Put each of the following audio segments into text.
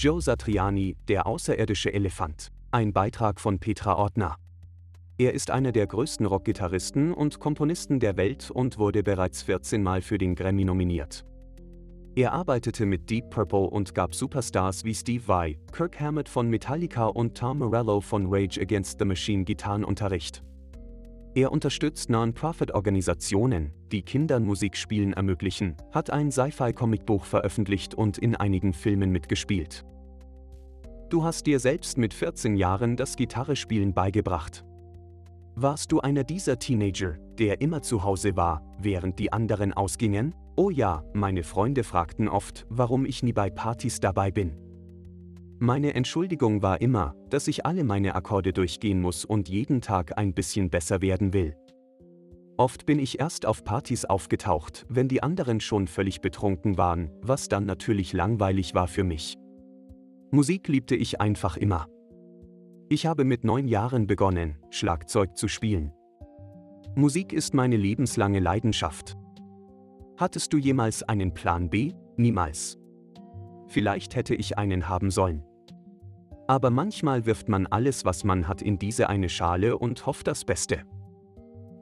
Joe Satriani, der außerirdische Elefant. Ein Beitrag von Petra Ortner. Er ist einer der größten Rockgitarristen und Komponisten der Welt und wurde bereits 14 Mal für den Grammy nominiert. Er arbeitete mit Deep Purple und gab Superstars wie Steve Vai, Kirk Hammett von Metallica und Tom Morello von Rage Against the Machine Gitarrenunterricht. Er unterstützt Non-Profit-Organisationen, die Kindern Musikspielen ermöglichen, hat ein Sci-Fi-Comicbuch veröffentlicht und in einigen Filmen mitgespielt. Du hast dir selbst mit 14 Jahren das Gitarrespielen beigebracht. Warst du einer dieser Teenager, der immer zu Hause war, während die anderen ausgingen? Oh ja, meine Freunde fragten oft, warum ich nie bei Partys dabei bin. Meine Entschuldigung war immer, dass ich alle meine Akkorde durchgehen muss und jeden Tag ein bisschen besser werden will. Oft bin ich erst auf Partys aufgetaucht, wenn die anderen schon völlig betrunken waren, was dann natürlich langweilig war für mich. Musik liebte ich einfach immer. Ich habe mit neun Jahren begonnen, Schlagzeug zu spielen. Musik ist meine lebenslange Leidenschaft. Hattest du jemals einen Plan B? Niemals. Vielleicht hätte ich einen haben sollen. Aber manchmal wirft man alles, was man hat, in diese eine Schale und hofft das Beste.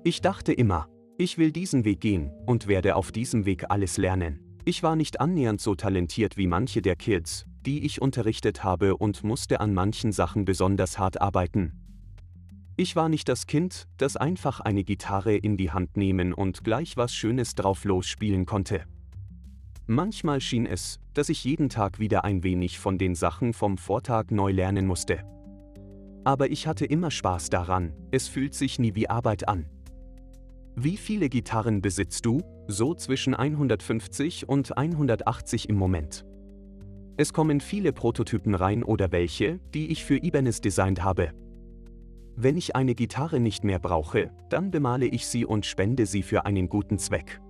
Ich dachte immer, ich will diesen Weg gehen und werde auf diesem Weg alles lernen. Ich war nicht annähernd so talentiert wie manche der Kids, die ich unterrichtet habe und musste an manchen Sachen besonders hart arbeiten. Ich war nicht das Kind, das einfach eine Gitarre in die Hand nehmen und gleich was Schönes drauf losspielen konnte. Manchmal schien es, dass ich jeden Tag wieder ein wenig von den Sachen vom Vortag neu lernen musste. Aber ich hatte immer Spaß daran, es fühlt sich nie wie Arbeit an. Wie viele Gitarren besitzt du? So zwischen 150 und 180 im Moment. Es kommen viele Prototypen rein oder welche, die ich für Ibanez designt habe. Wenn ich eine Gitarre nicht mehr brauche, dann bemale ich sie und spende sie für einen guten Zweck.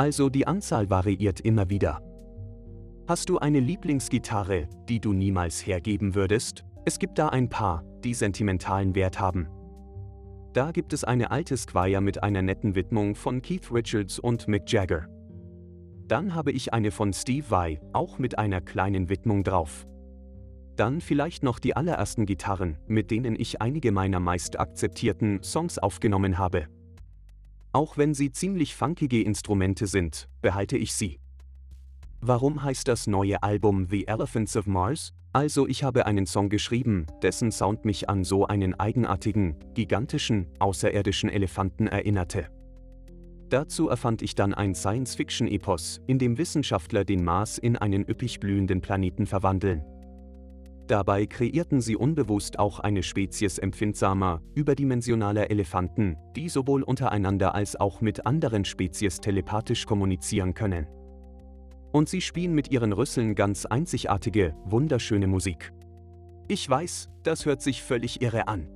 Also die Anzahl variiert immer wieder. Hast du eine Lieblingsgitarre, die du niemals hergeben würdest? Es gibt da ein paar, die sentimentalen Wert haben. Da gibt es eine alte Squire mit einer netten Widmung von Keith Richards und Mick Jagger. Dann habe ich eine von Steve Vai, auch mit einer kleinen Widmung drauf. Dann vielleicht noch die allerersten Gitarren, mit denen ich einige meiner meist akzeptierten Songs aufgenommen habe. Auch wenn sie ziemlich funkige Instrumente sind, behalte ich sie. Warum heißt das neue Album The Elephants of Mars? Also ich habe einen Song geschrieben, dessen Sound mich an so einen eigenartigen, gigantischen, außerirdischen Elefanten erinnerte. Dazu erfand ich dann ein Science-Fiction-Epos, in dem Wissenschaftler den Mars in einen üppig blühenden Planeten verwandeln. Dabei kreierten sie unbewusst auch eine Spezies empfindsamer, überdimensionaler Elefanten, die sowohl untereinander als auch mit anderen Spezies telepathisch kommunizieren können. Und sie spielen mit ihren Rüsseln ganz einzigartige, wunderschöne Musik. Ich weiß, das hört sich völlig irre an.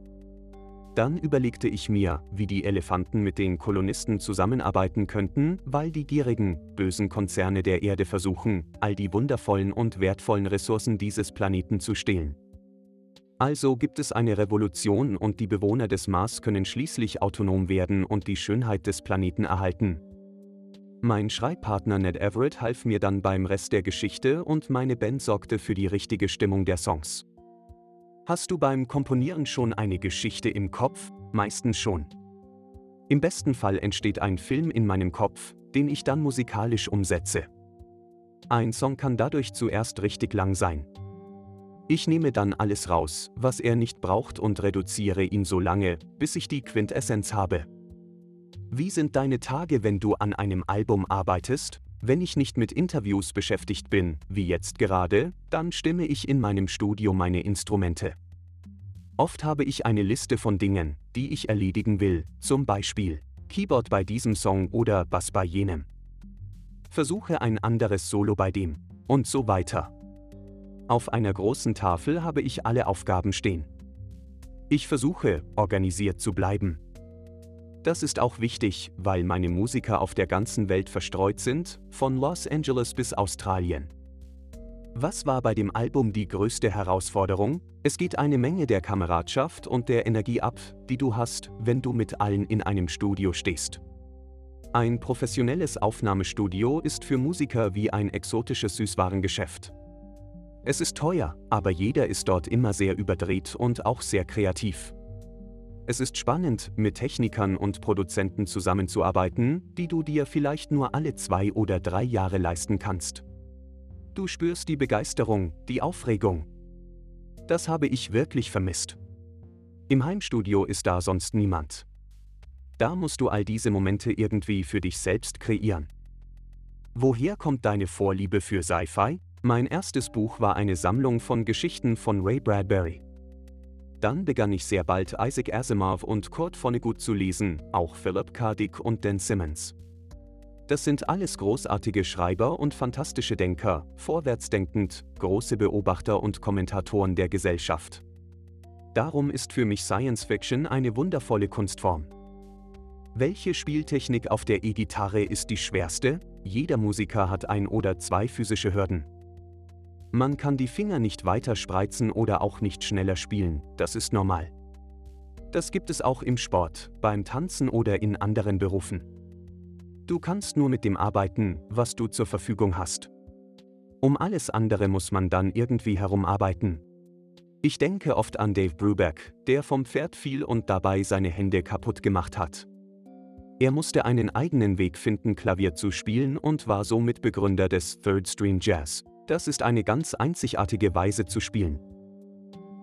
Dann überlegte ich mir, wie die Elefanten mit den Kolonisten zusammenarbeiten könnten, weil die gierigen, bösen Konzerne der Erde versuchen, all die wundervollen und wertvollen Ressourcen dieses Planeten zu stehlen. Also gibt es eine Revolution und die Bewohner des Mars können schließlich autonom werden und die Schönheit des Planeten erhalten. Mein Schreibpartner Ned Everett half mir dann beim Rest der Geschichte und meine Band sorgte für die richtige Stimmung der Songs. Hast du beim Komponieren schon eine Geschichte im Kopf? Meistens schon. Im besten Fall entsteht ein Film in meinem Kopf, den ich dann musikalisch umsetze. Ein Song kann dadurch zuerst richtig lang sein. Ich nehme dann alles raus, was er nicht braucht und reduziere ihn so lange, bis ich die Quintessenz habe. Wie sind deine Tage, wenn du an einem Album arbeitest? Wenn ich nicht mit Interviews beschäftigt bin, wie jetzt gerade, dann stimme ich in meinem Studio meine Instrumente. Oft habe ich eine Liste von Dingen, die ich erledigen will, zum Beispiel Keyboard bei diesem Song oder Bass bei jenem. Versuche ein anderes Solo bei dem und so weiter. Auf einer großen Tafel habe ich alle Aufgaben stehen. Ich versuche, organisiert zu bleiben. Das ist auch wichtig, weil meine Musiker auf der ganzen Welt verstreut sind, von Los Angeles bis Australien. Was war bei dem Album die größte Herausforderung? Es geht eine Menge der Kameradschaft und der Energie ab, die du hast, wenn du mit allen in einem Studio stehst. Ein professionelles Aufnahmestudio ist für Musiker wie ein exotisches Süßwarengeschäft. Es ist teuer, aber jeder ist dort immer sehr überdreht und auch sehr kreativ. Es ist spannend, mit Technikern und Produzenten zusammenzuarbeiten, die du dir vielleicht nur alle zwei oder drei Jahre leisten kannst. Du spürst die Begeisterung, die Aufregung. Das habe ich wirklich vermisst. Im Heimstudio ist da sonst niemand. Da musst du all diese Momente irgendwie für dich selbst kreieren. Woher kommt deine Vorliebe für Sci-Fi? Mein erstes Buch war eine Sammlung von Geschichten von Ray Bradbury. Dann begann ich sehr bald Isaac Asimov und Kurt Vonnegut zu lesen, auch Philip K. Dick und Dan Simmons. Das sind alles großartige Schreiber und fantastische Denker, vorwärtsdenkend, große Beobachter und Kommentatoren der Gesellschaft. Darum ist für mich Science Fiction eine wundervolle Kunstform. Welche Spieltechnik auf der E-Gitarre ist die schwerste? Jeder Musiker hat ein oder zwei physische Hürden. Man kann die Finger nicht weiter spreizen oder auch nicht schneller spielen, das ist normal. Das gibt es auch im Sport, beim Tanzen oder in anderen Berufen. Du kannst nur mit dem arbeiten, was du zur Verfügung hast. Um alles andere muss man dann irgendwie herumarbeiten. Ich denke oft an Dave Brubeck, der vom Pferd fiel und dabei seine Hände kaputt gemacht hat. Er musste einen eigenen Weg finden, Klavier zu spielen und war somit Begründer des Third Stream Jazz. Das ist eine ganz einzigartige Weise zu spielen.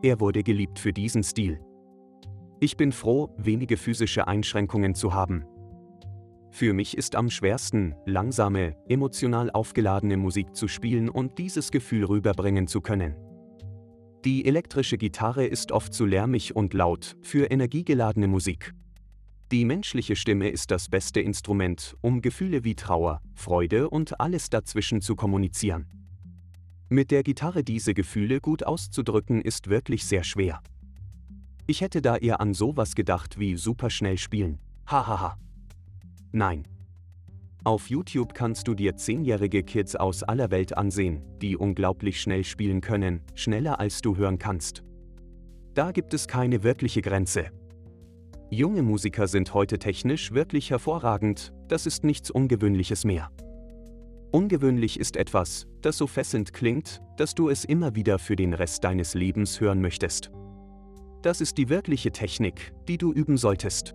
Er wurde geliebt für diesen Stil. Ich bin froh, wenige physische Einschränkungen zu haben. Für mich ist am schwersten, langsame, emotional aufgeladene Musik zu spielen und dieses Gefühl rüberbringen zu können. Die elektrische Gitarre ist oft zu lärmig und laut für energiegeladene Musik. Die menschliche Stimme ist das beste Instrument, um Gefühle wie Trauer, Freude und alles dazwischen zu kommunizieren. Mit der Gitarre diese Gefühle gut auszudrücken ist wirklich sehr schwer. Ich hätte da eher an sowas gedacht wie superschnell spielen. Hahaha. Nein. Auf YouTube kannst du dir zehnjährige Kids aus aller Welt ansehen, die unglaublich schnell spielen können, schneller als du hören kannst. Da gibt es keine wirkliche Grenze. Junge Musiker sind heute technisch wirklich hervorragend, das ist nichts Ungewöhnliches mehr. Ungewöhnlich ist etwas, das so fesselnd klingt, dass du es immer wieder für den Rest deines Lebens hören möchtest. Das ist die wirkliche Technik, die du üben solltest.